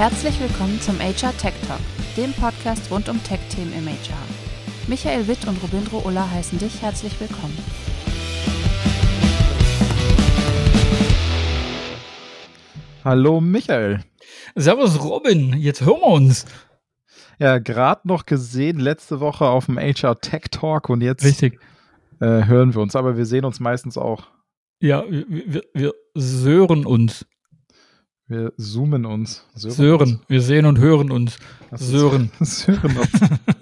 Herzlich willkommen zum HR Tech Talk, dem Podcast rund um Tech-Themen im HR. Michael Witt und Robindro Ulla heißen dich herzlich willkommen. Hallo Michael. Servus Robin, jetzt hören wir uns. Ja, gerade noch gesehen, letzte Woche auf dem HR Tech Talk und jetzt Richtig. Äh, hören wir uns, aber wir sehen uns meistens auch. Ja, wir, wir, wir sören uns. Wir zoomen uns. Sören. Sören. Wir sehen und hören uns. Sören. Sören uns.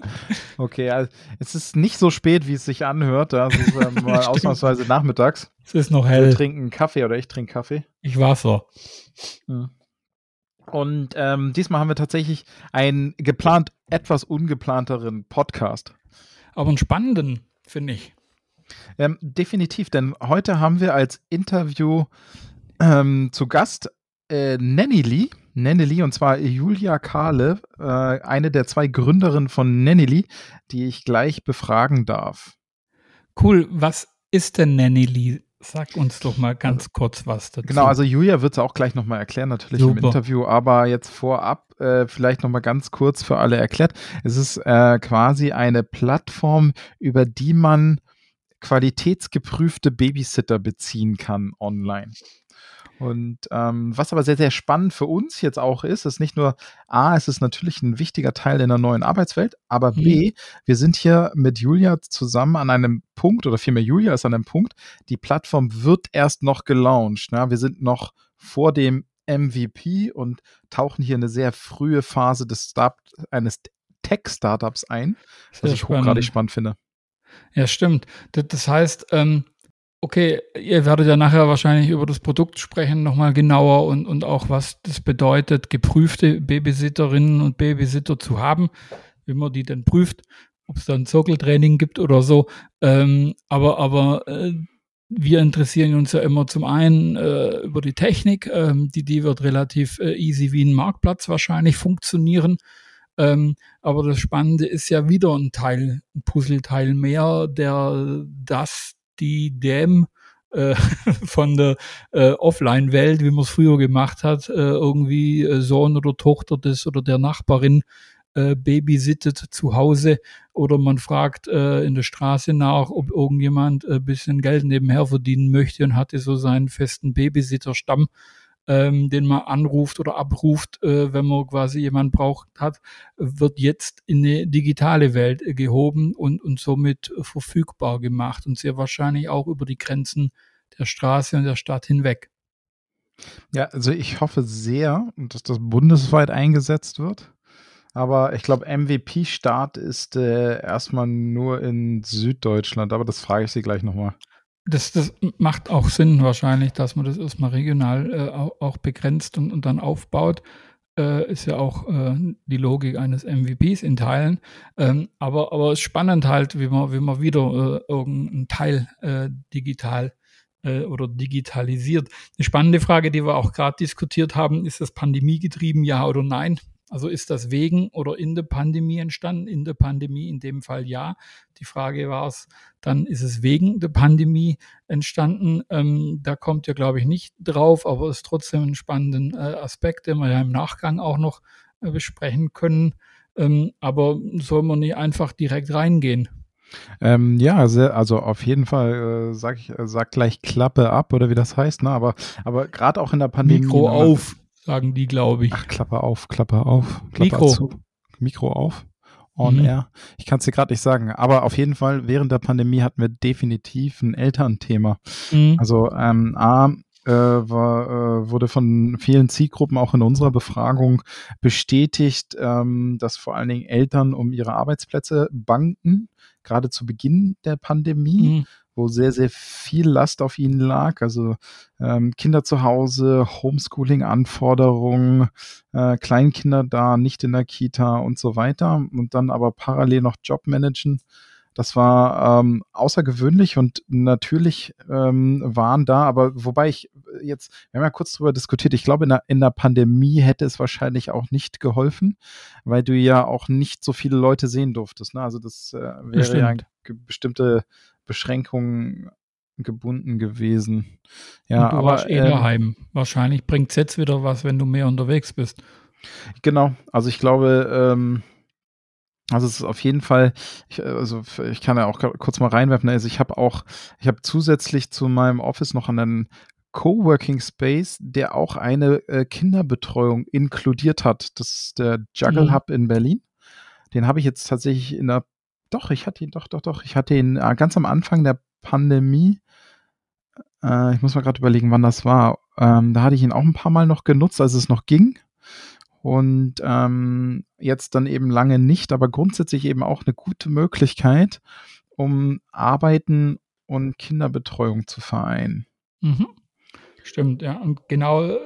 okay, also es ist nicht so spät, wie es sich anhört. Das ist äh, mal ausnahmsweise nachmittags. Es ist noch hell. Wir trinken Kaffee oder ich trinke Kaffee. Ich Wasser. Hm. Und ähm, diesmal haben wir tatsächlich einen geplant, etwas ungeplanteren Podcast. Aber einen spannenden, finde ich. Ähm, definitiv, denn heute haben wir als Interview ähm, zu Gast äh, Nanny Lee. Nanny Lee, und zwar Julia Kahle, äh, eine der zwei Gründerinnen von Nanny Lee, die ich gleich befragen darf. Cool, was ist denn Nanny Lee? Sag uns doch mal ganz also, kurz was dazu. Genau, also Julia wird es auch gleich nochmal erklären, natürlich Super. im Interview, aber jetzt vorab äh, vielleicht nochmal ganz kurz für alle erklärt. Es ist äh, quasi eine Plattform, über die man qualitätsgeprüfte Babysitter beziehen kann online. Und ähm, was aber sehr, sehr spannend für uns jetzt auch ist, ist nicht nur, A, es ist natürlich ein wichtiger Teil in der neuen Arbeitswelt, aber mhm. B, wir sind hier mit Julia zusammen an einem Punkt, oder vielmehr Julia ist an einem Punkt, die Plattform wird erst noch gelauncht. Ne? Wir sind noch vor dem MVP und tauchen hier eine sehr frühe Phase des Start eines Tech-Startups ein, was ich hochgradig spannend finde. Ja, stimmt. Das heißt, ähm, okay, ihr werdet ja nachher wahrscheinlich über das Produkt sprechen, nochmal genauer und, und auch, was das bedeutet, geprüfte Babysitterinnen und Babysitter zu haben, wie man die denn prüft, ob es da ein Zirkeltraining gibt oder so. Ähm, aber aber äh, wir interessieren uns ja immer zum einen äh, über die Technik, ähm, die, die wird relativ äh, easy wie ein Marktplatz wahrscheinlich funktionieren. Ähm, aber das Spannende ist ja wieder ein Teil, ein Puzzleteil mehr, der das, die dem äh, von der äh, Offline-Welt, wie man es früher gemacht hat, äh, irgendwie äh, Sohn oder Tochter des oder der Nachbarin äh, babysittet zu Hause. Oder man fragt äh, in der Straße nach, ob irgendjemand ein bisschen Geld nebenher verdienen möchte und hatte so seinen festen Babysitterstamm ähm, den man anruft oder abruft, äh, wenn man quasi jemanden braucht hat, wird jetzt in eine digitale Welt gehoben und, und somit verfügbar gemacht und sehr wahrscheinlich auch über die Grenzen der Straße und der Stadt hinweg. Ja, also ich hoffe sehr, dass das bundesweit eingesetzt wird. Aber ich glaube, MVP-Start ist äh, erstmal nur in Süddeutschland, aber das frage ich Sie gleich nochmal das, das macht auch Sinn wahrscheinlich, dass man das erstmal regional äh, auch, begrenzt und, und dann aufbaut. Äh, ist ja auch äh, die Logik eines MVPs in Teilen. Ähm, aber, aber es ist spannend halt, wie man, wie man wieder äh, irgendeinen Teil äh, digital äh, oder digitalisiert. Eine spannende Frage, die wir auch gerade diskutiert haben, ist das pandemiegetrieben, ja oder nein? Also ist das wegen oder in der Pandemie entstanden? In der Pandemie in dem Fall ja. Die Frage war es, dann ist es wegen der Pandemie entstanden. Ähm, da kommt ja, glaube ich, nicht drauf, aber es ist trotzdem ein spannender äh, Aspekt, den wir ja im Nachgang auch noch äh, besprechen können. Ähm, aber soll man nicht einfach direkt reingehen? Ähm, ja, sehr, also auf jeden Fall äh, sag ich äh, sag gleich Klappe ab oder wie das heißt, ne? Aber aber gerade auch in der Pandemie. Mikro ne, auf sagen die, glaube ich. Ach, Klappe auf, Klappe auf, Klappe Mikro. Zu. Mikro auf, on mhm. air. Ich kann es dir gerade nicht sagen, aber auf jeden Fall während der Pandemie hatten wir definitiv ein Elternthema. Mhm. Also ähm, A, äh, war, äh, wurde von vielen Zielgruppen auch in unserer Befragung bestätigt, ähm, dass vor allen Dingen Eltern um ihre Arbeitsplätze banken, gerade zu Beginn der Pandemie. Mhm wo sehr, sehr viel Last auf ihnen lag. Also ähm, Kinder zu Hause, Homeschooling-Anforderungen, äh, Kleinkinder da, nicht in der Kita und so weiter. Und dann aber parallel noch Jobmanagen. Das war ähm, außergewöhnlich und natürlich ähm, waren da, aber wobei ich jetzt, wir haben ja kurz drüber diskutiert, ich glaube, in der, in der Pandemie hätte es wahrscheinlich auch nicht geholfen, weil du ja auch nicht so viele Leute sehen durftest. Ne? Also das äh, wäre ja bestimmte Beschränkungen gebunden gewesen. Ja, aber eh ähm, daheim. Wahrscheinlich bringt es jetzt wieder was, wenn du mehr unterwegs bist. Genau, also ich glaube, ähm, also es ist auf jeden Fall, ich, also ich kann ja auch kurz mal reinwerfen, also ich habe auch, ich habe zusätzlich zu meinem Office noch einen Coworking Space, der auch eine äh, Kinderbetreuung inkludiert hat. Das ist der Juggle mhm. Hub in Berlin. Den habe ich jetzt tatsächlich in der, doch, ich hatte ihn, doch, doch, doch, ich hatte ihn äh, ganz am Anfang der Pandemie. Äh, ich muss mal gerade überlegen, wann das war. Ähm, da hatte ich ihn auch ein paar Mal noch genutzt, als es noch ging. Und ähm, jetzt dann eben lange nicht, aber grundsätzlich eben auch eine gute Möglichkeit, um Arbeiten und Kinderbetreuung zu vereinen. Mhm. Stimmt, ja. Und genau, äh,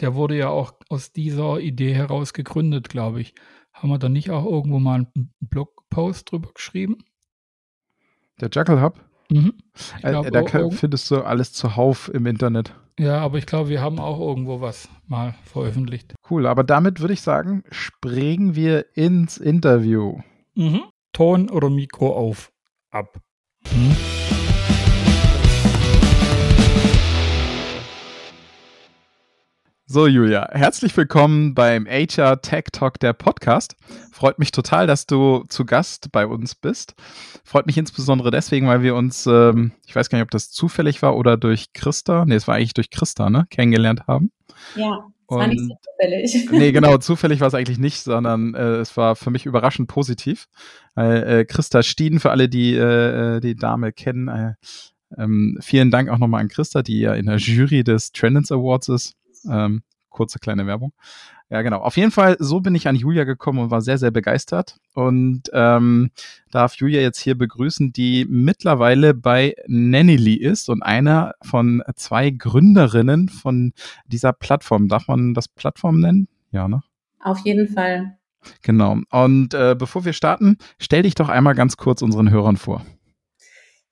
der wurde ja auch aus dieser Idee heraus gegründet, glaube ich. Haben wir da nicht auch irgendwo mal einen Blogpost drüber geschrieben? Der Jackal Hub? Mhm. Äh, glaub, da kann, findest du alles zuhauf im Internet. Ja, aber ich glaube, wir haben auch irgendwo was mal veröffentlicht. Cool, aber damit würde ich sagen, springen wir ins Interview. Mhm. Ton oder Mikro auf. Ab. Mhm. So, Julia, herzlich willkommen beim HR Tech Talk der Podcast. Freut mich total, dass du zu Gast bei uns bist. Freut mich insbesondere deswegen, weil wir uns, ähm, ich weiß gar nicht, ob das zufällig war oder durch Christa, nee, es war eigentlich durch Christa, ne, kennengelernt haben. Ja, es war nicht so zufällig. Nee, genau, zufällig war es eigentlich nicht, sondern äh, es war für mich überraschend positiv. Äh, Christa Stieden, für alle, die äh, äh, die Dame kennen, äh, ähm, vielen Dank auch nochmal an Christa, die ja in der Jury des Trendens Awards ist. Ähm, kurze kleine Werbung. Ja, genau. Auf jeden Fall, so bin ich an Julia gekommen und war sehr, sehr begeistert. Und ähm, darf Julia jetzt hier begrüßen, die mittlerweile bei Nannyly ist und einer von zwei Gründerinnen von dieser Plattform. Darf man das Plattform nennen? Ja, ne? Auf jeden Fall. Genau. Und äh, bevor wir starten, stell dich doch einmal ganz kurz unseren Hörern vor.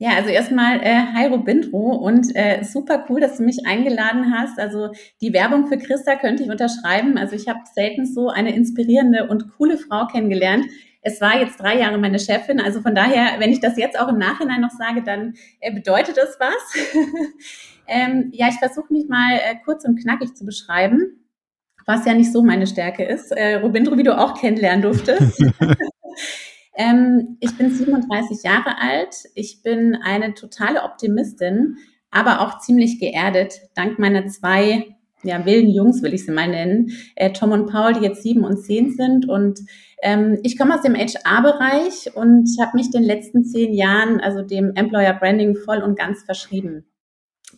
Ja, also erstmal äh, hi Robindro und äh, super cool, dass du mich eingeladen hast. Also die Werbung für Christa könnte ich unterschreiben. Also ich habe selten so eine inspirierende und coole Frau kennengelernt. Es war jetzt drei Jahre meine Chefin, also von daher, wenn ich das jetzt auch im Nachhinein noch sage, dann äh, bedeutet das was. ähm, ja, ich versuche mich mal äh, kurz und knackig zu beschreiben, was ja nicht so meine Stärke ist. Äh, Robindro, wie du auch kennenlernen durftest. Ähm, ich bin 37 Jahre alt. Ich bin eine totale Optimistin, aber auch ziemlich geerdet, dank meiner zwei ja, wilden Jungs, will ich sie mal nennen, äh, Tom und Paul, die jetzt sieben und zehn sind. Und ähm, ich komme aus dem HR-Bereich und habe mich den letzten zehn Jahren, also dem Employer Branding, voll und ganz verschrieben.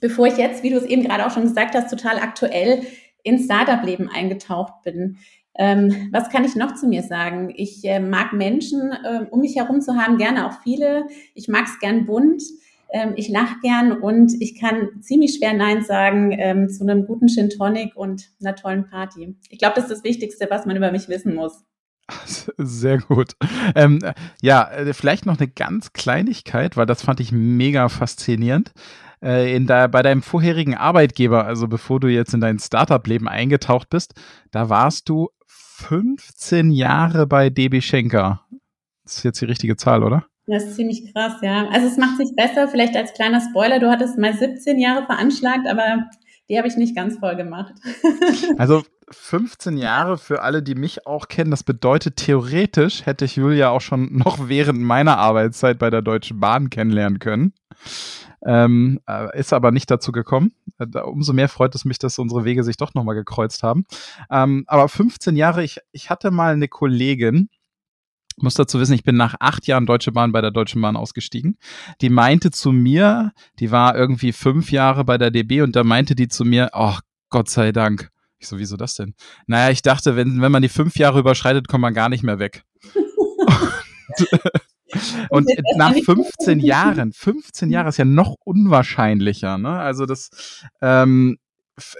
Bevor ich jetzt, wie du es eben gerade auch schon gesagt hast, total aktuell ins Startup-Leben eingetaucht bin. Ähm, was kann ich noch zu mir sagen? Ich äh, mag Menschen äh, um mich herum zu haben, gerne auch viele. Ich mag es gern bunt. Ähm, ich lache gern und ich kann ziemlich schwer Nein sagen ähm, zu einem guten Gin Tonic und einer tollen Party. Ich glaube, das ist das Wichtigste, was man über mich wissen muss. Sehr gut. Ähm, ja, äh, vielleicht noch eine ganz Kleinigkeit, weil das fand ich mega faszinierend. Äh, in der, bei deinem vorherigen Arbeitgeber, also bevor du jetzt in dein Startup-Leben eingetaucht bist, da warst du 15 Jahre bei DB Schenker. Das ist jetzt die richtige Zahl, oder? Das ist ziemlich krass, ja. Also es macht sich besser, vielleicht als kleiner Spoiler, du hattest mal 17 Jahre veranschlagt, aber die habe ich nicht ganz voll gemacht. also 15 Jahre für alle, die mich auch kennen, das bedeutet theoretisch hätte ich Julia auch schon noch während meiner Arbeitszeit bei der Deutschen Bahn kennenlernen können. Ähm, äh, ist aber nicht dazu gekommen. Äh, umso mehr freut es mich, dass unsere Wege sich doch nochmal gekreuzt haben. Ähm, aber 15 Jahre, ich, ich hatte mal eine Kollegin, muss dazu wissen, ich bin nach acht Jahren Deutsche Bahn bei der Deutschen Bahn ausgestiegen. Die meinte zu mir, die war irgendwie fünf Jahre bei der DB und da meinte die zu mir, oh Gott sei Dank. Ich so, wieso das denn? Naja, ich dachte, wenn, wenn man die fünf Jahre überschreitet, kommt man gar nicht mehr weg. Und nach 15 Jahren, 15 Jahre ist ja noch unwahrscheinlicher. Ne? Also das, ähm,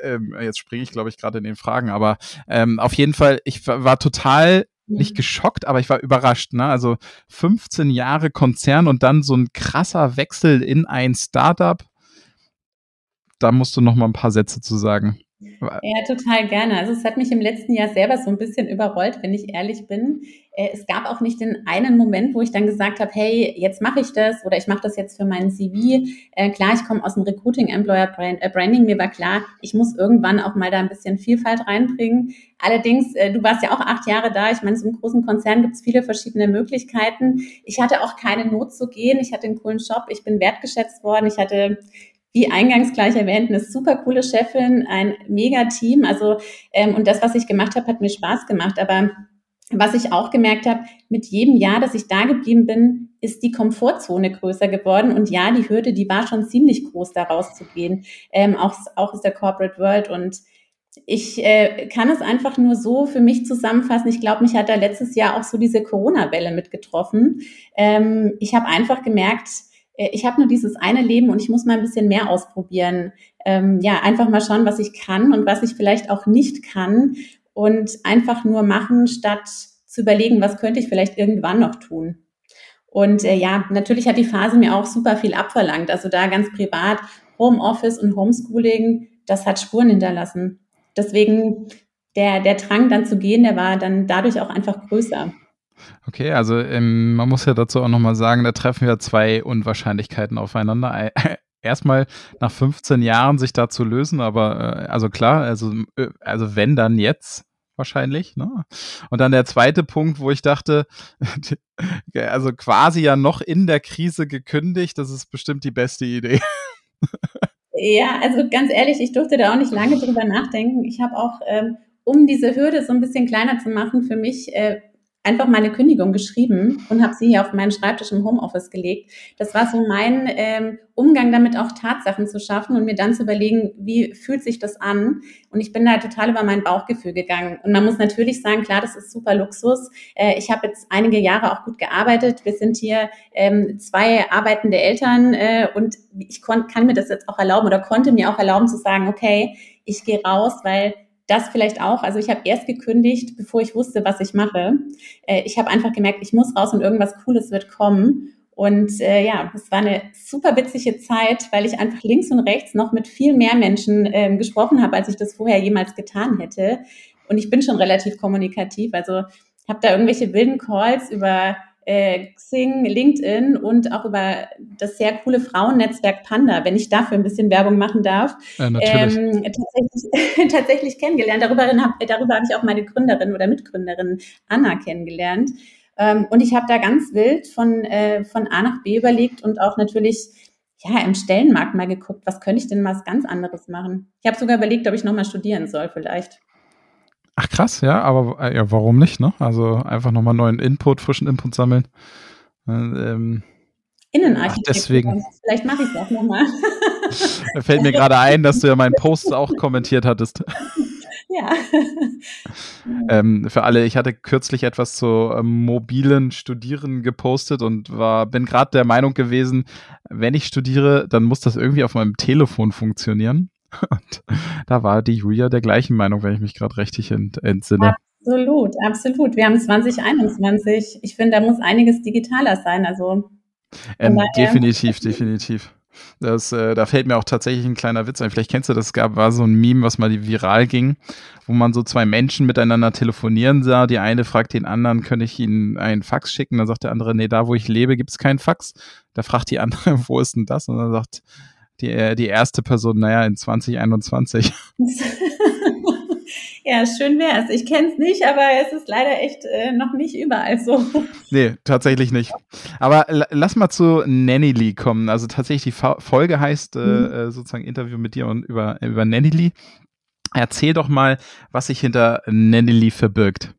ähm, jetzt springe ich, glaube ich, gerade in den Fragen, aber ähm, auf jeden Fall, ich war total nicht geschockt, aber ich war überrascht. Ne? Also 15 Jahre Konzern und dann so ein krasser Wechsel in ein Startup. Da musst du noch mal ein paar Sätze zu sagen. Ja, total gerne. Also es hat mich im letzten Jahr selber so ein bisschen überrollt, wenn ich ehrlich bin. Äh, es gab auch nicht den einen Moment, wo ich dann gesagt habe, hey, jetzt mache ich das oder ich mache das jetzt für meinen CV. Äh, klar, ich komme aus dem Recruiting, Employer äh, Branding. Mir war klar, ich muss irgendwann auch mal da ein bisschen Vielfalt reinbringen. Allerdings, du warst ja auch acht Jahre da. Ich meine, so einem großen Konzern gibt es viele verschiedene Möglichkeiten. Ich hatte auch keine Not zu gehen. Ich hatte einen coolen Job. Ich bin wertgeschätzt worden. Ich hatte wie eingangs gleich erwähnt, eine super coole Chefin, ein mega Team. Also ähm, und das, was ich gemacht habe, hat mir Spaß gemacht. Aber was ich auch gemerkt habe, mit jedem Jahr, dass ich da geblieben bin, ist die Komfortzone größer geworden. Und ja, die Hürde, die war schon ziemlich groß, da rauszugehen, ähm, auch, auch aus der Corporate World. Und ich äh, kann es einfach nur so für mich zusammenfassen. Ich glaube, mich hat da letztes Jahr auch so diese Corona-Welle mitgetroffen. Ähm, ich habe einfach gemerkt, ich habe nur dieses eine Leben und ich muss mal ein bisschen mehr ausprobieren. Ähm, ja, einfach mal schauen, was ich kann und was ich vielleicht auch nicht kann und einfach nur machen, statt zu überlegen, was könnte ich vielleicht irgendwann noch tun. Und äh, ja, natürlich hat die Phase mir auch super viel abverlangt. Also da ganz privat, Homeoffice und Homeschooling, das hat Spuren hinterlassen. Deswegen der, der Drang dann zu gehen, der war dann dadurch auch einfach größer. Okay, also ähm, man muss ja dazu auch nochmal sagen, da treffen wir zwei Unwahrscheinlichkeiten aufeinander. Erstmal nach 15 Jahren sich da zu lösen, aber äh, also klar, also, äh, also wenn dann jetzt wahrscheinlich. Ne? Und dann der zweite Punkt, wo ich dachte, also quasi ja noch in der Krise gekündigt, das ist bestimmt die beste Idee. Ja, also ganz ehrlich, ich durfte da auch nicht lange drüber nachdenken. Ich habe auch, ähm, um diese Hürde so ein bisschen kleiner zu machen, für mich äh, einfach meine Kündigung geschrieben und habe sie hier auf meinen Schreibtisch im Homeoffice gelegt. Das war so mein ähm, Umgang damit, auch Tatsachen zu schaffen und mir dann zu überlegen, wie fühlt sich das an? Und ich bin da total über mein Bauchgefühl gegangen. Und man muss natürlich sagen, klar, das ist super Luxus. Äh, ich habe jetzt einige Jahre auch gut gearbeitet. Wir sind hier ähm, zwei arbeitende Eltern äh, und ich kann mir das jetzt auch erlauben oder konnte mir auch erlauben zu sagen, okay, ich gehe raus, weil das vielleicht auch. Also ich habe erst gekündigt, bevor ich wusste, was ich mache. Äh, ich habe einfach gemerkt, ich muss raus und irgendwas Cooles wird kommen. Und äh, ja, es war eine super witzige Zeit, weil ich einfach links und rechts noch mit viel mehr Menschen äh, gesprochen habe, als ich das vorher jemals getan hätte. Und ich bin schon relativ kommunikativ. Also habe da irgendwelche wilden Calls über äh, Xing, LinkedIn und auch über das sehr coole Frauennetzwerk Panda, wenn ich dafür ein bisschen Werbung machen darf, ja, ähm, tatsächlich, tatsächlich kennengelernt. Darüber, darüber habe ich auch meine Gründerin oder Mitgründerin Anna kennengelernt. Ähm, und ich habe da ganz wild von, äh, von A nach B überlegt und auch natürlich ja, im Stellenmarkt mal geguckt, was könnte ich denn mal was ganz anderes machen. Ich habe sogar überlegt, ob ich nochmal studieren soll vielleicht. Ach krass, ja, aber äh, ja, warum nicht, ne? Also einfach nochmal neuen Input, frischen Input sammeln. Äh, ähm, Innenarchitektur. Deswegen. Vielleicht mache ich das nochmal. Da fällt mir gerade ein, dass du ja meinen Post auch kommentiert hattest. Ja. ähm, für alle, ich hatte kürzlich etwas zu ähm, mobilen Studieren gepostet und war, bin gerade der Meinung gewesen, wenn ich studiere, dann muss das irgendwie auf meinem Telefon funktionieren. Und da war die Julia der gleichen Meinung, wenn ich mich gerade richtig ent entsinne. Absolut, absolut. Wir haben 2021. Ich finde, da muss einiges digitaler sein. Also ähm, definitiv, definitiv. Das, äh, da fällt mir auch tatsächlich ein kleiner Witz ein. Vielleicht kennst du das, gab, war so ein Meme, was mal viral ging, wo man so zwei Menschen miteinander telefonieren sah. Die eine fragt den anderen, könnte ich ihnen einen Fax schicken? Dann sagt der andere, nee, da wo ich lebe, gibt es keinen Fax. Da fragt die andere, wo ist denn das? Und dann sagt die, äh, die erste Person, naja, in 2021. ja, schön wär's. Ich kenne es nicht, aber es ist leider echt äh, noch nicht überall so. Nee, tatsächlich nicht. Aber lass mal zu Nanny Lee kommen. Also tatsächlich die Folge heißt äh, mhm. Äh, sozusagen Interview mit dir und über, über Nanny Lee. Erzähl doch mal, was sich hinter Nanny Lee verbirgt.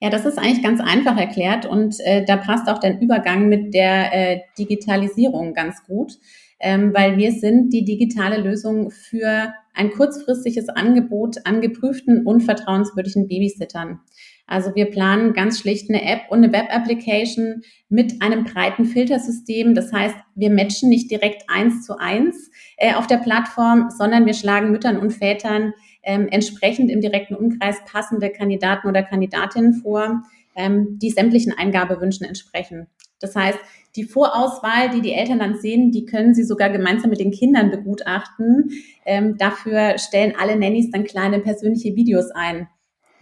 Ja, das ist eigentlich ganz einfach erklärt und äh, da passt auch der Übergang mit der äh, Digitalisierung ganz gut ähm, weil wir sind die digitale Lösung für ein kurzfristiges Angebot an geprüften und vertrauenswürdigen Babysittern. Also wir planen ganz schlicht eine App und eine Web-Application mit einem breiten Filtersystem. Das heißt, wir matchen nicht direkt eins zu eins äh, auf der Plattform, sondern wir schlagen Müttern und Vätern ähm, entsprechend im direkten Umkreis passende Kandidaten oder Kandidatinnen vor, ähm, die sämtlichen Eingabewünschen entsprechen. Das heißt, die Vorauswahl, die die Eltern dann sehen, die können sie sogar gemeinsam mit den Kindern begutachten. Ähm, dafür stellen alle Nannies dann kleine persönliche Videos ein.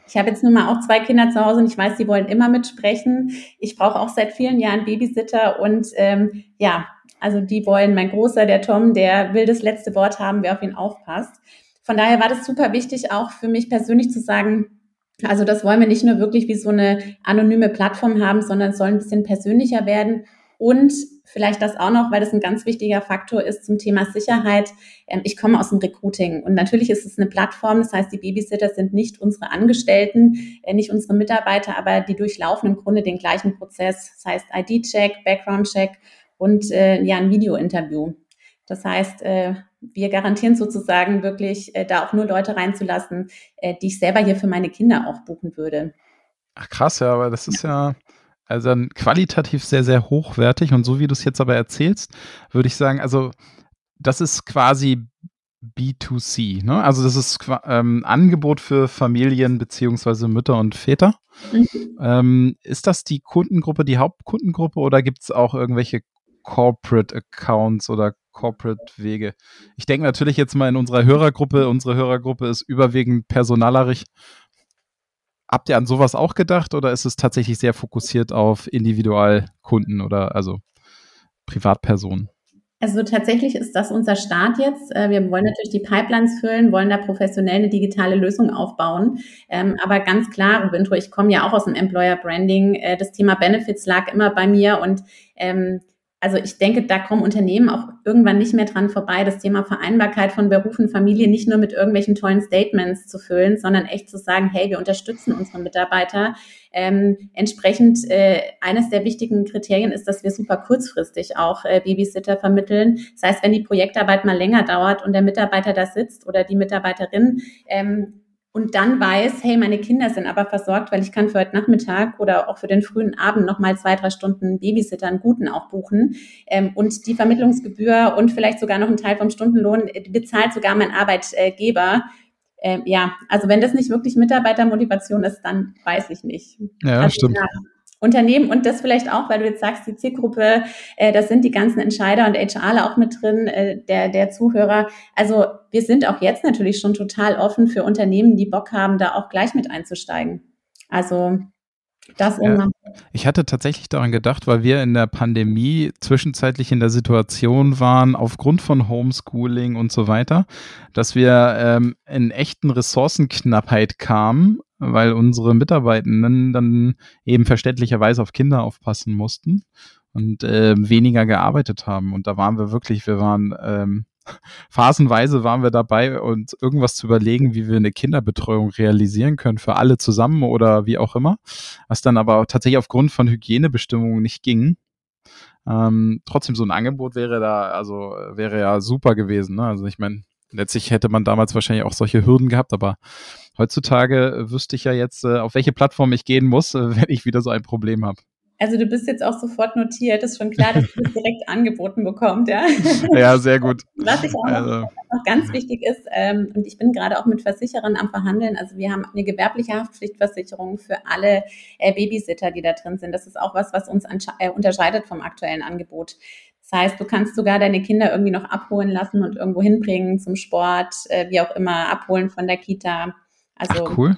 Ich habe jetzt nun mal auch zwei Kinder zu Hause und ich weiß, sie wollen immer mitsprechen. Ich brauche auch seit vielen Jahren Babysitter und ähm, ja, also die wollen, mein Großer, der Tom, der will das letzte Wort haben, wer auf ihn aufpasst. Von daher war das super wichtig, auch für mich persönlich zu sagen, also das wollen wir nicht nur wirklich wie so eine anonyme Plattform haben, sondern es soll ein bisschen persönlicher werden. Und vielleicht das auch noch, weil das ein ganz wichtiger Faktor ist zum Thema Sicherheit. Ähm, ich komme aus dem Recruiting und natürlich ist es eine Plattform. Das heißt, die Babysitter sind nicht unsere Angestellten, äh, nicht unsere Mitarbeiter, aber die durchlaufen im Grunde den gleichen Prozess. Das heißt ID-Check, Background-Check und äh, ja, ein Video-Interview. Das heißt, äh, wir garantieren sozusagen wirklich, da auch nur Leute reinzulassen, die ich selber hier für meine Kinder auch buchen würde. Ach krass, ja, aber das ist ja, ja also dann qualitativ sehr, sehr hochwertig. Und so wie du es jetzt aber erzählst, würde ich sagen, also das ist quasi B2C, ne? Also das ist ähm, Angebot für Familien beziehungsweise Mütter und Väter. Mhm. Ähm, ist das die Kundengruppe, die Hauptkundengruppe oder gibt es auch irgendwelche Corporate Accounts oder Corporate Wege? Ich denke natürlich jetzt mal in unserer Hörergruppe. Unsere Hörergruppe ist überwiegend personalerig. Habt ihr an sowas auch gedacht oder ist es tatsächlich sehr fokussiert auf Individualkunden oder also Privatpersonen? Also tatsächlich ist das unser Start jetzt. Äh, wir wollen natürlich die Pipelines füllen, wollen da professionell eine digitale Lösung aufbauen. Ähm, aber ganz klar, Robintro, ich komme ja auch aus dem Employer Branding. Äh, das Thema Benefits lag immer bei mir und ähm, also ich denke, da kommen Unternehmen auch irgendwann nicht mehr dran vorbei, das Thema Vereinbarkeit von Beruf und Familie nicht nur mit irgendwelchen tollen Statements zu füllen, sondern echt zu sagen, hey, wir unterstützen unsere Mitarbeiter. Ähm, entsprechend äh, eines der wichtigen Kriterien ist, dass wir super kurzfristig auch äh, Babysitter vermitteln. Das heißt, wenn die Projektarbeit mal länger dauert und der Mitarbeiter da sitzt oder die Mitarbeiterin, ähm, und dann weiß, hey, meine Kinder sind aber versorgt, weil ich kann für heute Nachmittag oder auch für den frühen Abend nochmal zwei, drei Stunden Babysitter einen guten auch buchen. Ähm, und die Vermittlungsgebühr und vielleicht sogar noch ein Teil vom Stundenlohn äh, bezahlt sogar mein Arbeitgeber. Ähm, ja, also wenn das nicht wirklich Mitarbeitermotivation ist, dann weiß ich nicht. Ja, also, stimmt. Ja, Unternehmen und das vielleicht auch, weil du jetzt sagst, die Zielgruppe, äh, das sind die ganzen Entscheider und HRler auch mit drin, äh, der, der Zuhörer. Also wir sind auch jetzt natürlich schon total offen für Unternehmen, die Bock haben, da auch gleich mit einzusteigen. Also das ja, ich hatte tatsächlich daran gedacht, weil wir in der Pandemie zwischenzeitlich in der Situation waren, aufgrund von Homeschooling und so weiter, dass wir ähm, in echten Ressourcenknappheit kamen weil unsere Mitarbeitenden dann eben verständlicherweise auf Kinder aufpassen mussten und äh, weniger gearbeitet haben. Und da waren wir wirklich, wir waren ähm, phasenweise waren wir dabei, uns irgendwas zu überlegen, wie wir eine Kinderbetreuung realisieren können für alle zusammen oder wie auch immer, was dann aber tatsächlich aufgrund von Hygienebestimmungen nicht ging. Ähm, trotzdem so ein Angebot wäre da, also wäre ja super gewesen. Ne? Also ich meine, letztlich hätte man damals wahrscheinlich auch solche Hürden gehabt, aber heutzutage wüsste ich ja jetzt, äh, auf welche Plattform ich gehen muss, äh, wenn ich wieder so ein Problem habe. Also du bist jetzt auch sofort notiert, ist schon klar, dass du das direkt angeboten bekommst, ja? Ja, sehr gut. Was ich auch also. noch, noch, ganz wichtig ist, ähm, und ich bin gerade auch mit Versicherern am Verhandeln, also wir haben eine gewerbliche Haftpflichtversicherung für alle äh, Babysitter, die da drin sind. Das ist auch was, was uns äh, unterscheidet vom aktuellen Angebot. Das heißt, du kannst sogar deine Kinder irgendwie noch abholen lassen und irgendwo hinbringen zum Sport, äh, wie auch immer, abholen von der Kita. Also Ach, cool.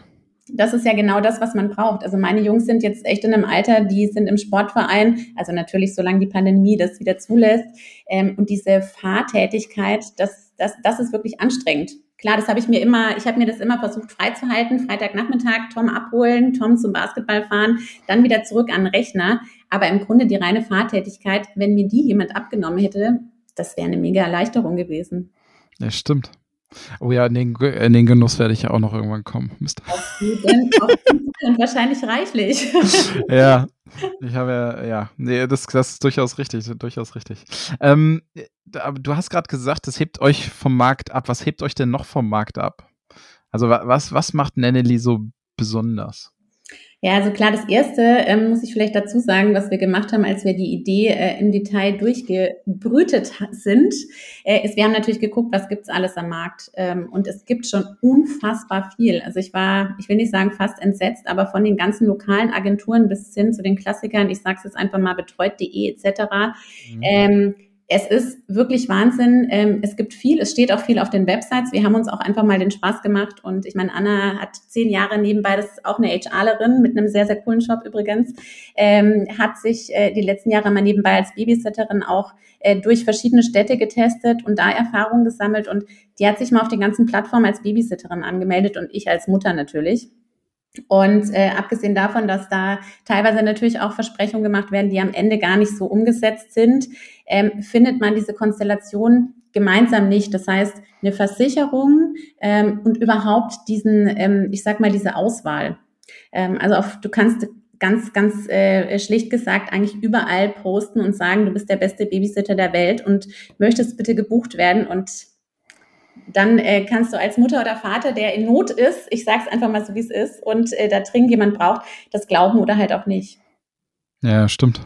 Das ist ja genau das, was man braucht. Also meine Jungs sind jetzt echt in einem Alter, die sind im Sportverein, also natürlich solange die Pandemie das wieder zulässt. Ähm, und diese Fahrtätigkeit, das, das, das ist wirklich anstrengend. Klar, das habe ich mir immer, ich habe mir das immer versucht freizuhalten. Freitagnachmittag Tom abholen, Tom zum Basketball fahren, dann wieder zurück an den Rechner. Aber im Grunde die reine Fahrtätigkeit, wenn mir die jemand abgenommen hätte, das wäre eine mega Erleichterung gewesen. Ja, stimmt. Oh ja, in den, in den Genuss werde ich ja auch noch irgendwann kommen. Mist. Auf jeden, und wahrscheinlich reichlich. ja, ich habe ja, ja, nee, das, das ist durchaus richtig, durchaus richtig. Ähm, aber du hast gerade gesagt, das hebt euch vom Markt ab. Was hebt euch denn noch vom Markt ab? Also was, was macht Nenneli so besonders? Ja, also klar, das erste ähm, muss ich vielleicht dazu sagen, was wir gemacht haben, als wir die Idee äh, im Detail durchgebrütet sind, äh, ist, wir haben natürlich geguckt, was gibt's alles am Markt. Ähm, und es gibt schon unfassbar viel. Also ich war, ich will nicht sagen fast entsetzt, aber von den ganzen lokalen Agenturen bis hin zu den Klassikern, ich sage es jetzt einfach mal betreut.de etc. Mhm. Ähm, es ist wirklich Wahnsinn. Ähm, es gibt viel, es steht auch viel auf den Websites. Wir haben uns auch einfach mal den Spaß gemacht und ich meine, Anna hat zehn Jahre nebenbei, das ist auch eine HRlerin mit einem sehr, sehr coolen Shop übrigens, ähm, hat sich äh, die letzten Jahre mal nebenbei als Babysitterin auch äh, durch verschiedene Städte getestet und da Erfahrungen gesammelt und die hat sich mal auf den ganzen Plattformen als Babysitterin angemeldet und ich als Mutter natürlich. Und äh, abgesehen davon, dass da teilweise natürlich auch Versprechungen gemacht werden, die am Ende gar nicht so umgesetzt sind, ähm, findet man diese Konstellation gemeinsam nicht. Das heißt, eine Versicherung ähm, und überhaupt diesen, ähm, ich sag mal, diese Auswahl. Ähm, also auf, du kannst ganz, ganz äh, schlicht gesagt eigentlich überall posten und sagen, du bist der beste Babysitter der Welt und möchtest bitte gebucht werden und dann äh, kannst du als Mutter oder Vater, der in Not ist, ich sage es einfach mal so, wie es ist, und äh, da dringend jemand braucht, das glauben oder halt auch nicht. Ja, stimmt.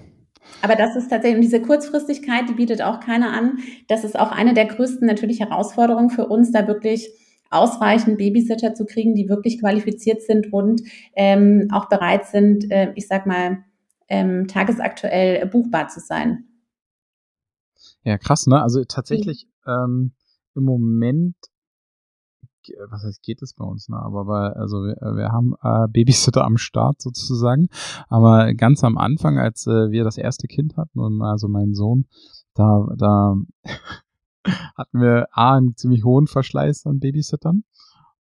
Aber das ist tatsächlich, diese Kurzfristigkeit, die bietet auch keiner an. Das ist auch eine der größten natürlich Herausforderungen für uns, da wirklich ausreichend Babysitter zu kriegen, die wirklich qualifiziert sind und ähm, auch bereit sind, äh, ich sag mal, ähm, tagesaktuell buchbar zu sein. Ja, krass, ne? Also tatsächlich, mhm. ähm, im Moment, was heißt, geht es bei uns, ne? Aber bei, also wir, wir haben äh, Babysitter am Start sozusagen. Aber ganz am Anfang, als äh, wir das erste Kind hatten, und also mein Sohn, da, da hatten wir A, einen ziemlich hohen Verschleiß an Babysittern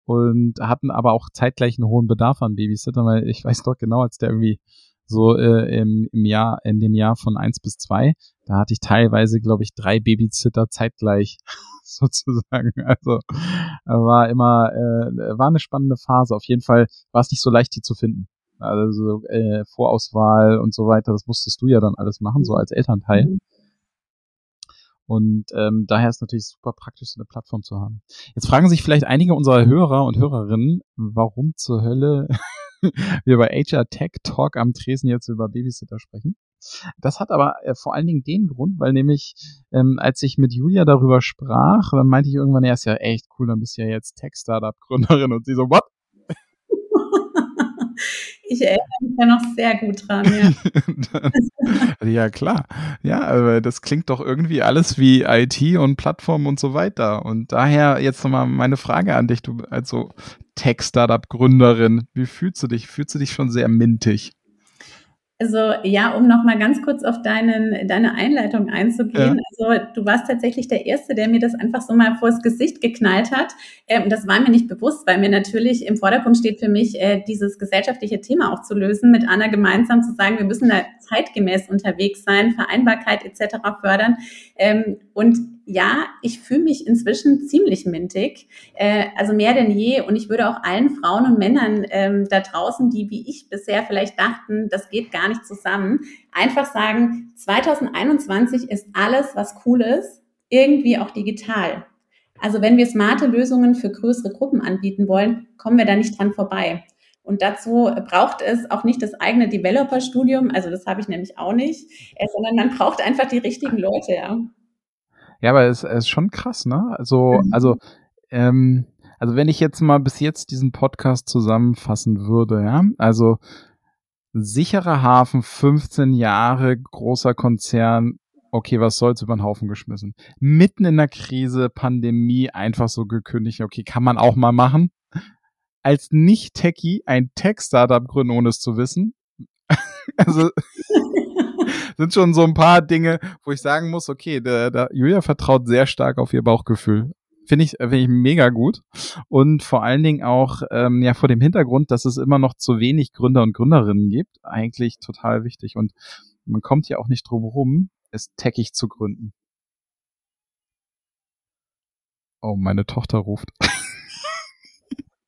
und hatten aber auch zeitgleich einen hohen Bedarf an Babysittern, weil ich weiß doch genau, als der irgendwie so äh, im, im Jahr, in dem Jahr von eins bis zwei, da hatte ich teilweise, glaube ich, drei Babysitter zeitgleich sozusagen. Also war immer, äh, war eine spannende Phase. Auf jeden Fall war es nicht so leicht, die zu finden. Also äh, Vorauswahl und so weiter, das musstest du ja dann alles machen, so als Elternteil. Mhm. Und ähm, daher ist natürlich super praktisch, so eine Plattform zu haben. Jetzt fragen sich vielleicht einige unserer Hörer und Hörerinnen, warum zur Hölle wir bei HR Tech Talk am Tresen jetzt über Babysitter sprechen. Das hat aber äh, vor allen Dingen den Grund, weil nämlich, ähm, als ich mit Julia darüber sprach, dann meinte ich irgendwann, ja, ist ja echt cool, dann bist du ja jetzt Tech-Startup-Gründerin und sie so, what? Ich erinnere mich ja noch sehr gut dran, ja. ja, klar. Ja, aber das klingt doch irgendwie alles wie IT und Plattform und so weiter. Und daher jetzt nochmal meine Frage an dich, du also Tech-Startup-Gründerin, wie fühlst du dich? Fühlst du dich schon sehr mintig? Also ja, um noch mal ganz kurz auf deinen, deine Einleitung einzugehen. Ja. Also du warst tatsächlich der Erste, der mir das einfach so mal vors Gesicht geknallt hat. Ähm, das war mir nicht bewusst, weil mir natürlich im Vordergrund steht für mich, äh, dieses gesellschaftliche Thema auch zu lösen, mit Anna gemeinsam zu sagen, wir müssen da zeitgemäß unterwegs sein, Vereinbarkeit etc. fördern. Ähm, und ja, ich fühle mich inzwischen ziemlich mintig, äh, also mehr denn je. Und ich würde auch allen Frauen und Männern ähm, da draußen, die wie ich bisher vielleicht dachten, das geht gar nicht zusammen, einfach sagen, 2021 ist alles, was cool ist, irgendwie auch digital. Also wenn wir smarte Lösungen für größere Gruppen anbieten wollen, kommen wir da nicht dran vorbei. Und dazu braucht es auch nicht das eigene Developer-Studium, also das habe ich nämlich auch nicht, äh, sondern man braucht einfach die richtigen Leute, ja. Ja, aber es, es ist schon krass, ne? Also, mhm. also, ähm, also wenn ich jetzt mal bis jetzt diesen Podcast zusammenfassen würde, ja, also sicherer Hafen, 15 Jahre, großer Konzern, okay, was soll's über den Haufen geschmissen. Mitten in der Krise, Pandemie, einfach so gekündigt, okay, kann man auch mal machen. Als Nicht-Techie ein Tech-Startup gründen, ohne es zu wissen. also sind schon so ein paar Dinge, wo ich sagen muss, okay, der, der Julia vertraut sehr stark auf ihr Bauchgefühl. Finde ich, finde ich mega gut. Und vor allen Dingen auch, ähm, ja, vor dem Hintergrund, dass es immer noch zu wenig Gründer und Gründerinnen gibt, eigentlich total wichtig. Und man kommt ja auch nicht drum rum, es techig zu gründen. Oh, meine Tochter ruft.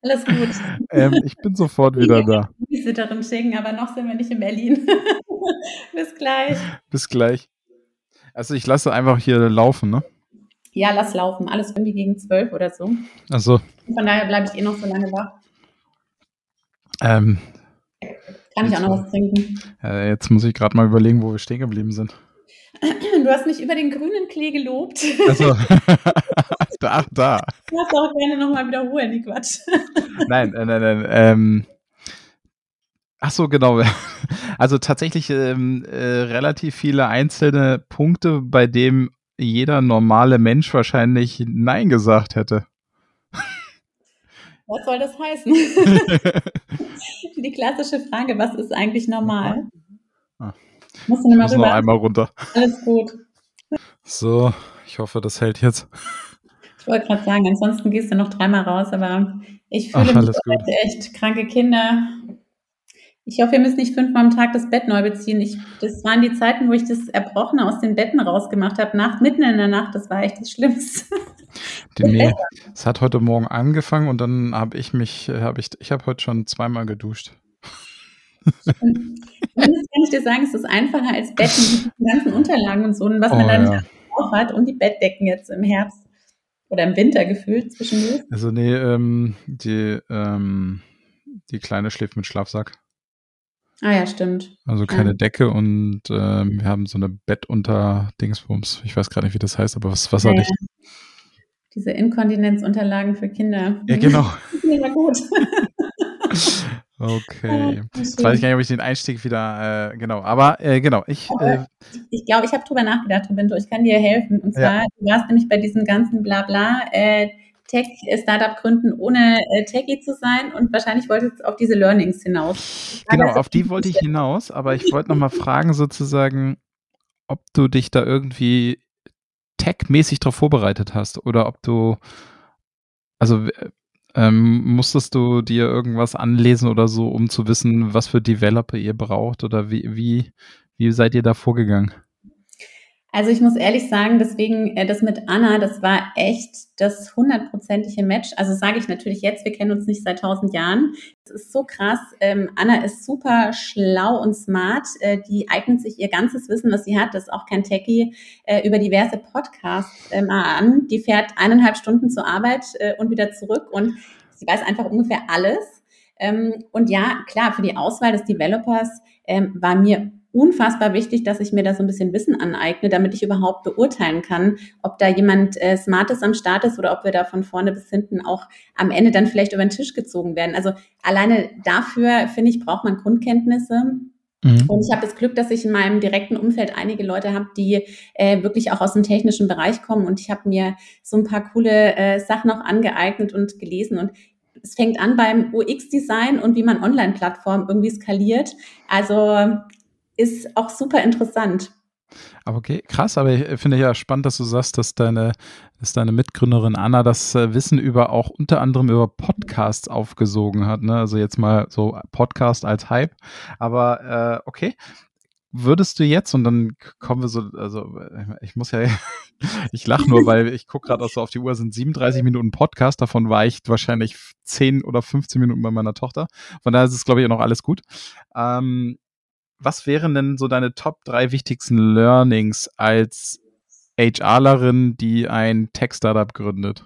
Alles gut. ähm, ich bin sofort wieder da. Babysitterin schicken, aber noch sind wir nicht in Berlin. Bis gleich. Bis gleich. Also ich lasse einfach hier laufen, ne? Ja, lass laufen. Alles irgendwie gegen zwölf oder so. Ach so. Von daher bleibe ich eh noch so lange wach. Ähm, Kann ich auch noch was trinken? Äh, jetzt muss ich gerade mal überlegen, wo wir stehen geblieben sind. Du hast mich über den grünen Klee gelobt. Also, da, da. Du darfst auch gerne nochmal wiederholen, die Quatsch. Nein, nein, nein, nein. Ähm, ach so, genau. Also tatsächlich ähm, äh, relativ viele einzelne Punkte, bei denen jeder normale Mensch wahrscheinlich Nein gesagt hätte. Was soll das heißen? Die klassische Frage, was ist eigentlich normal? Ah. Musst du nochmal rüber? noch einmal runter. Alles gut. So, ich hoffe, das hält jetzt. Ich wollte gerade sagen, ansonsten gehst du noch dreimal raus, aber ich fühle Ach, mich echt kranke Kinder. Ich hoffe, ihr müsst nicht fünfmal am Tag das Bett neu beziehen. Ich, das waren die Zeiten, wo ich das Erbrochene aus den Betten rausgemacht habe, Nacht, mitten in der Nacht. Das war echt das Schlimmste. Nee, es hat heute Morgen angefangen und dann habe ich mich, habe ich, ich habe heute schon zweimal geduscht. Und das kann ich dir sagen, es ist einfacher als Betten, die ganzen Unterlagen und so, was oh, man dann ja. drauf hat und die Bettdecken jetzt im Herbst oder im Winter gefühlt zwischendurch. Also nee, ähm, die, ähm, die Kleine schläft mit Schlafsack. Ah ja, stimmt. Also keine ja. Decke und ähm, wir haben so eine Bett unter Dingsbums. Ich weiß gerade nicht, wie das heißt, aber was wasserdicht. Ja, diese Inkontinenzunterlagen für Kinder. Ja, genau. Ja, gut. Okay. Jetzt weiß ich gar nicht, ob ich den Einstieg wieder, äh, genau, aber äh, genau, ich. Äh, ich glaube, ich habe drüber nachgedacht, Robinto, ich kann dir helfen. Und zwar, ja. du warst nämlich bei diesem ganzen Blabla, äh, Tech-Startup gründen, ohne äh, Techie zu sein und wahrscheinlich wolltest du auf diese Learnings hinaus. Genau, auf die wollte ich hinaus, aber ich wollte nochmal fragen, sozusagen, ob du dich da irgendwie tech-mäßig darauf vorbereitet hast oder ob du, also ähm, musstest du dir irgendwas anlesen oder so, um zu wissen, was für Developer ihr braucht oder wie, wie, wie seid ihr da vorgegangen? Also ich muss ehrlich sagen, deswegen äh, das mit Anna, das war echt das hundertprozentige Match. Also sage ich natürlich jetzt, wir kennen uns nicht seit tausend Jahren. Es ist so krass. Ähm, Anna ist super schlau und smart. Äh, die eignet sich ihr ganzes Wissen, was sie hat, das ist auch kein Techie, äh, über diverse Podcasts äh, an. Die fährt eineinhalb Stunden zur Arbeit äh, und wieder zurück und sie weiß einfach ungefähr alles. Ähm, und ja, klar, für die Auswahl des Developers ähm, war mir unfassbar wichtig, dass ich mir da so ein bisschen Wissen aneigne, damit ich überhaupt beurteilen kann, ob da jemand äh, Smartes am Start ist oder ob wir da von vorne bis hinten auch am Ende dann vielleicht über den Tisch gezogen werden. Also alleine dafür, finde ich, braucht man Grundkenntnisse. Mhm. Und ich habe das Glück, dass ich in meinem direkten Umfeld einige Leute habe, die äh, wirklich auch aus dem technischen Bereich kommen. Und ich habe mir so ein paar coole äh, Sachen auch angeeignet und gelesen. Und es fängt an beim UX-Design und wie man Online-Plattformen irgendwie skaliert. Also ist auch super interessant. Aber okay, krass, aber ich finde ja spannend, dass du sagst, dass deine, dass deine Mitgründerin Anna das äh, Wissen über auch unter anderem über Podcasts aufgesogen hat. Ne? Also jetzt mal so Podcast als Hype. Aber äh, okay. Würdest du jetzt, und dann kommen wir so, also ich muss ja, ich lache nur, weil ich gucke gerade auch so auf die Uhr, sind 37 Minuten Podcast, davon war ich wahrscheinlich 10 oder 15 Minuten bei meiner Tochter. Von daher ist es, glaube ich, noch alles gut. Ähm, was wären denn so deine Top drei wichtigsten Learnings als HRlerin, die ein Tech-Startup gründet?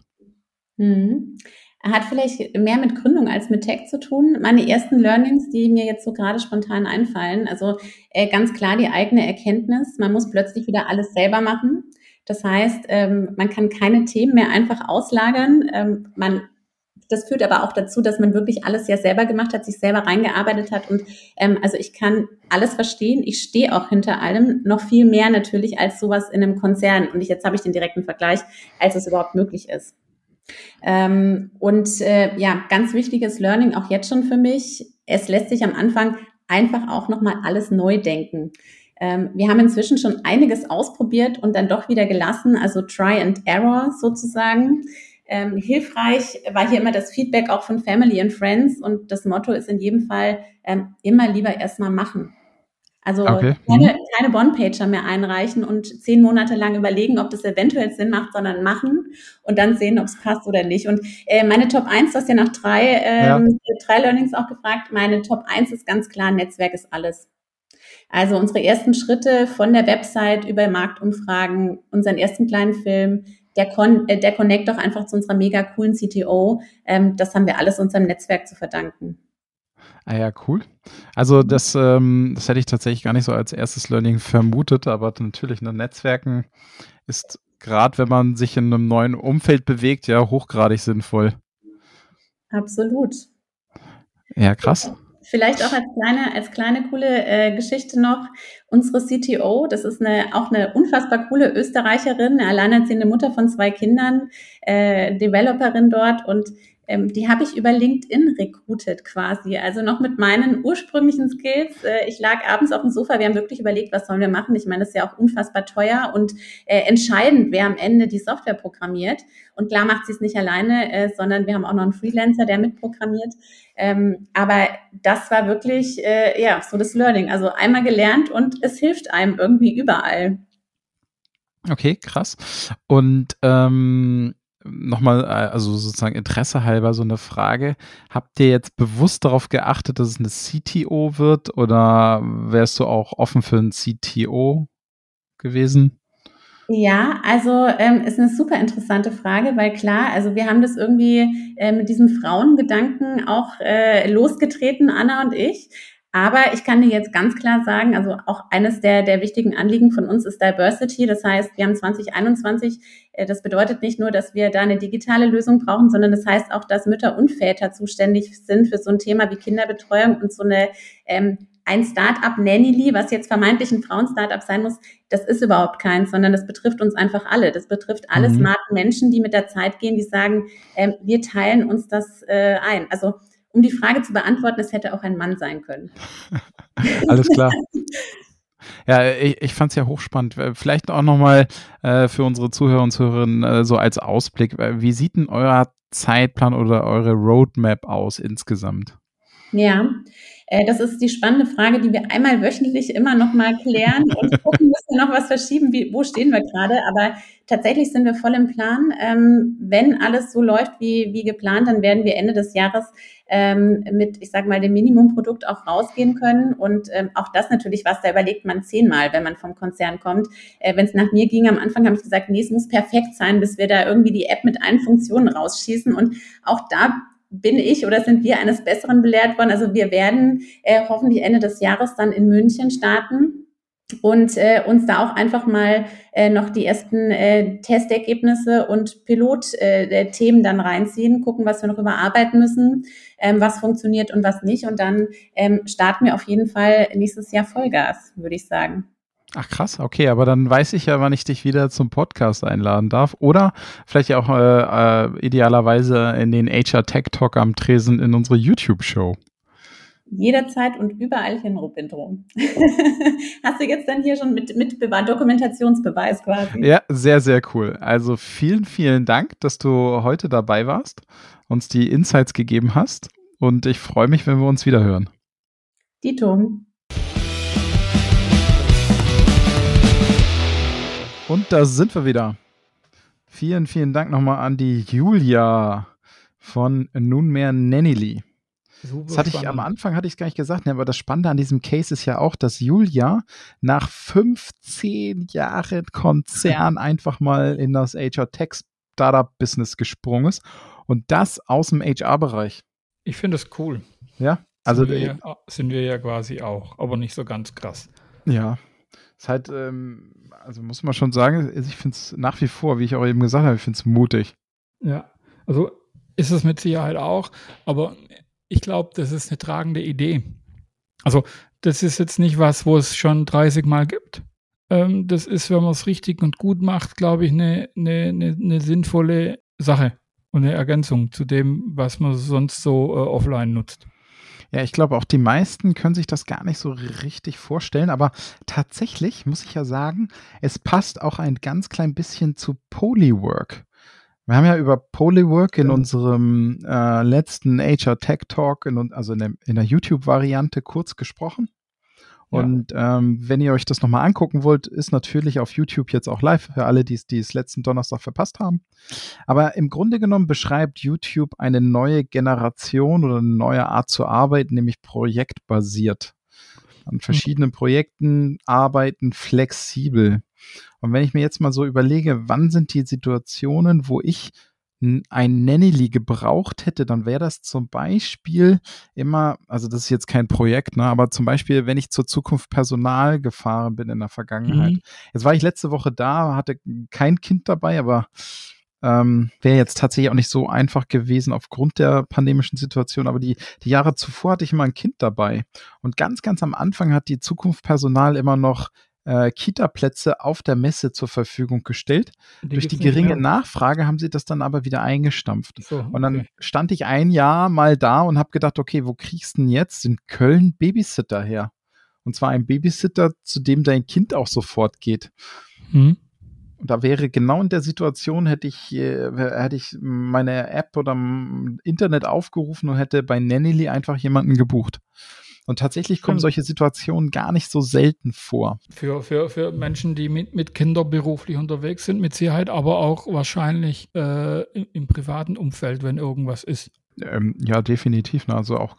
Hm. Hat vielleicht mehr mit Gründung als mit Tech zu tun. Meine ersten Learnings, die mir jetzt so gerade spontan einfallen, also äh, ganz klar die eigene Erkenntnis. Man muss plötzlich wieder alles selber machen. Das heißt, ähm, man kann keine Themen mehr einfach auslagern. Ähm, man das führt aber auch dazu, dass man wirklich alles ja selber gemacht hat, sich selber reingearbeitet hat. Und ähm, also ich kann alles verstehen. Ich stehe auch hinter allem noch viel mehr natürlich als sowas in einem Konzern. Und ich, jetzt habe ich den direkten Vergleich, als es überhaupt möglich ist. Ähm, und äh, ja, ganz wichtiges Learning auch jetzt schon für mich. Es lässt sich am Anfang einfach auch nochmal alles neu denken. Ähm, wir haben inzwischen schon einiges ausprobiert und dann doch wieder gelassen, also Try and Error sozusagen. Ähm, hilfreich war hier immer das Feedback auch von Family and Friends und das Motto ist in jedem Fall ähm, immer lieber erstmal machen. Also okay. keine, mhm. keine One-Pager mehr einreichen und zehn Monate lang überlegen, ob das eventuell Sinn macht, sondern machen und dann sehen, ob es passt oder nicht. Und äh, meine Top 1, du hast ja nach drei, ähm, ja. drei Learnings auch gefragt, meine Top 1 ist ganz klar, Netzwerk ist alles. Also unsere ersten Schritte von der Website über Marktumfragen, unseren ersten kleinen Film, der, Con äh, der Connect doch einfach zu unserer mega coolen CTO. Ähm, das haben wir alles unserem Netzwerk zu verdanken. Ah ja, cool. Also das, ähm, das hätte ich tatsächlich gar nicht so als erstes Learning vermutet, aber natürlich, ne, Netzwerken ist gerade, wenn man sich in einem neuen Umfeld bewegt, ja hochgradig sinnvoll. Absolut. Ja, krass. Vielleicht auch als kleine, als kleine coole äh, Geschichte noch. Unsere CTO, das ist eine, auch eine unfassbar coole Österreicherin, eine alleinerziehende Mutter von zwei Kindern, äh, Developerin dort und ähm, die habe ich über LinkedIn recruited quasi. Also noch mit meinen ursprünglichen Skills. Äh, ich lag abends auf dem Sofa, wir haben wirklich überlegt, was sollen wir machen. Ich meine, das ist ja auch unfassbar teuer und äh, entscheidend, wer am Ende die Software programmiert. Und klar macht sie es nicht alleine, äh, sondern wir haben auch noch einen Freelancer, der mitprogrammiert. Ähm, aber das war wirklich, äh, ja, so das Learning. Also einmal gelernt und es hilft einem irgendwie überall. Okay, krass. Und ähm, nochmal, äh, also sozusagen Interesse halber so eine Frage. Habt ihr jetzt bewusst darauf geachtet, dass es eine CTO wird oder wärst du auch offen für ein CTO gewesen? Ja, also ähm, ist eine super interessante Frage, weil klar, also wir haben das irgendwie äh, mit diesem Frauengedanken auch äh, losgetreten, Anna und ich. Aber ich kann dir jetzt ganz klar sagen, also auch eines der, der wichtigen Anliegen von uns ist Diversity. Das heißt, wir haben 2021, äh, das bedeutet nicht nur, dass wir da eine digitale Lösung brauchen, sondern das heißt auch, dass Mütter und Väter zuständig sind für so ein Thema wie Kinderbetreuung und so eine ähm, ein Start-up Nannyly, was jetzt vermeintlich ein Frauen-Startup sein muss, das ist überhaupt keins, sondern das betrifft uns einfach alle. Das betrifft alle mhm. smarten Menschen, die mit der Zeit gehen, die sagen, ähm, wir teilen uns das äh, ein. Also um die Frage zu beantworten, es hätte auch ein Mann sein können. Alles klar. Ja, ich, ich fand es ja hochspannend. Äh, vielleicht auch nochmal äh, für unsere Zuhörer und Zuhörerinnen äh, so als Ausblick. Äh, wie sieht denn euer Zeitplan oder eure Roadmap aus insgesamt? Ja, äh, das ist die spannende Frage, die wir einmal wöchentlich immer noch mal klären und gucken, müssen wir noch was verschieben, wie, wo stehen wir gerade. Aber tatsächlich sind wir voll im Plan. Ähm, wenn alles so läuft wie, wie geplant, dann werden wir Ende des Jahres ähm, mit, ich sage mal, dem Minimumprodukt auch rausgehen können. Und ähm, auch das natürlich was, da überlegt man zehnmal, wenn man vom Konzern kommt. Äh, wenn es nach mir ging, am Anfang habe ich gesagt, nee, es muss perfekt sein, bis wir da irgendwie die App mit allen Funktionen rausschießen. Und auch da bin ich oder sind wir eines Besseren belehrt worden. Also wir werden äh, hoffentlich Ende des Jahres dann in München starten und äh, uns da auch einfach mal äh, noch die ersten äh, Testergebnisse und Pilotthemen äh, dann reinziehen, gucken, was wir noch überarbeiten müssen, ähm, was funktioniert und was nicht. Und dann ähm, starten wir auf jeden Fall nächstes Jahr Vollgas, würde ich sagen. Ach krass, okay, aber dann weiß ich ja, wann ich dich wieder zum Podcast einladen darf. Oder vielleicht auch äh, äh, idealerweise in den HR Tech Talk am Tresen in unsere YouTube-Show. Jederzeit und überall hin, Rupintro. Hast du jetzt dann hier schon mit, mit Dokumentationsbeweis quasi? Ja, sehr, sehr cool. Also vielen, vielen Dank, dass du heute dabei warst, uns die Insights gegeben hast. Und ich freue mich, wenn wir uns wieder hören. Dito. Und da sind wir wieder. Vielen, vielen Dank nochmal an die Julia von nunmehr. Super das hatte spannend. ich am Anfang hatte ich es gar nicht gesagt, aber das Spannende an diesem Case ist ja auch, dass Julia nach 15 Jahren Konzern einfach mal in das HR Tech Startup Business gesprungen ist und das aus dem HR-Bereich. Ich finde es cool. Ja, also sind wir ja, sind wir ja quasi auch, aber nicht so ganz krass. Ja, ist halt, ähm, also muss man schon sagen, ich finde es nach wie vor, wie ich auch eben gesagt habe, ich finde es mutig. Ja, also ist es mit Sicherheit auch, aber ich glaube, das ist eine tragende Idee. Also das ist jetzt nicht was, wo es schon 30 Mal gibt. Ähm, das ist, wenn man es richtig und gut macht, glaube ich, eine, eine, eine, eine, sinnvolle Sache und eine Ergänzung zu dem, was man sonst so äh, offline nutzt. Ja, ich glaube, auch die meisten können sich das gar nicht so richtig vorstellen, aber tatsächlich muss ich ja sagen, es passt auch ein ganz klein bisschen zu Polywork. Wir haben ja über Polywork in ja. unserem äh, letzten HR Tech Talk, in, also in der, in der YouTube-Variante kurz gesprochen. Und ja. ähm, wenn ihr euch das nochmal angucken wollt, ist natürlich auf YouTube jetzt auch live für alle, die es letzten Donnerstag verpasst haben. Aber im Grunde genommen beschreibt YouTube eine neue Generation oder eine neue Art zu arbeiten, nämlich projektbasiert. An hm. verschiedenen Projekten arbeiten, flexibel. Und wenn ich mir jetzt mal so überlege, wann sind die Situationen, wo ich ein Nanny gebraucht hätte, dann wäre das zum Beispiel immer, also das ist jetzt kein Projekt, ne, aber zum Beispiel, wenn ich zur Zukunft Personal gefahren bin in der Vergangenheit. Mhm. Jetzt war ich letzte Woche da, hatte kein Kind dabei, aber ähm, wäre jetzt tatsächlich auch nicht so einfach gewesen aufgrund der pandemischen Situation. Aber die, die Jahre zuvor hatte ich immer ein Kind dabei. Und ganz, ganz am Anfang hat die Zukunft Personal immer noch äh, Kita-Plätze auf der Messe zur Verfügung gestellt. Die Durch die geringe Nachfrage haben sie das dann aber wieder eingestampft. So, okay. Und dann stand ich ein Jahr mal da und habe gedacht, okay, wo kriegst du denn jetzt in Köln Babysitter her? Und zwar ein Babysitter, zu dem dein Kind auch sofort geht. Mhm. Und da wäre genau in der Situation, hätte ich, äh, hätte ich meine App oder Internet aufgerufen und hätte bei Nannyly einfach jemanden gebucht. Und tatsächlich kommen solche Situationen gar nicht so selten vor. Für, für, für Menschen, die mit, mit Kindern beruflich unterwegs sind, mit Sicherheit, aber auch wahrscheinlich äh, im, im, privaten Umfeld, wenn irgendwas ist. Ähm, ja, definitiv. Ne? Also auch,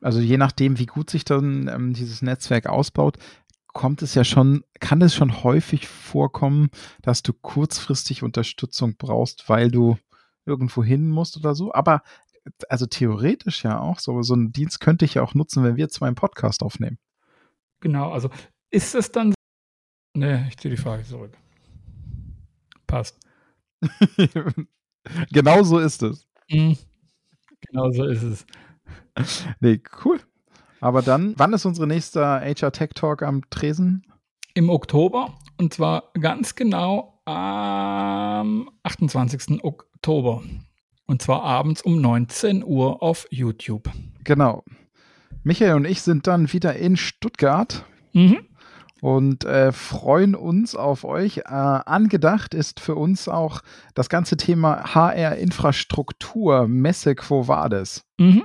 also je nachdem, wie gut sich dann ähm, dieses Netzwerk ausbaut, kommt es ja schon, kann es schon häufig vorkommen, dass du kurzfristig Unterstützung brauchst, weil du irgendwo hin musst oder so. Aber also theoretisch ja auch so, so einen Dienst könnte ich ja auch nutzen, wenn wir zwei einen Podcast aufnehmen. Genau, also ist es dann. Nee, ich ziehe die Frage zurück. Passt. genau so ist es. Mhm. Genau so ist es. Nee, cool. Aber dann, wann ist unsere nächste HR Tech Talk am Tresen? Im Oktober. Und zwar ganz genau am 28. Oktober. Und zwar abends um 19 Uhr auf YouTube. Genau. Michael und ich sind dann wieder in Stuttgart. Mhm. Und äh, freuen uns auf euch. Äh, angedacht ist für uns auch das ganze Thema HR-Infrastruktur, Messe Quo Vadis. Mhm.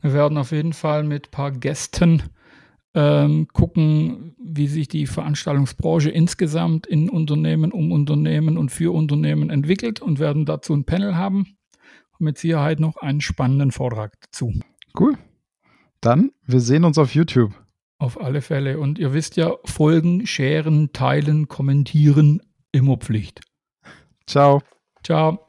Wir werden auf jeden Fall mit ein paar Gästen ähm, gucken, wie sich die Veranstaltungsbranche insgesamt in Unternehmen, um Unternehmen und für Unternehmen entwickelt und werden dazu ein Panel haben. Mit Sicherheit noch einen spannenden Vortrag dazu. Cool. Dann, wir sehen uns auf YouTube. Auf alle Fälle. Und ihr wisst ja, folgen, scheren, teilen, kommentieren, immer Pflicht. Ciao. Ciao.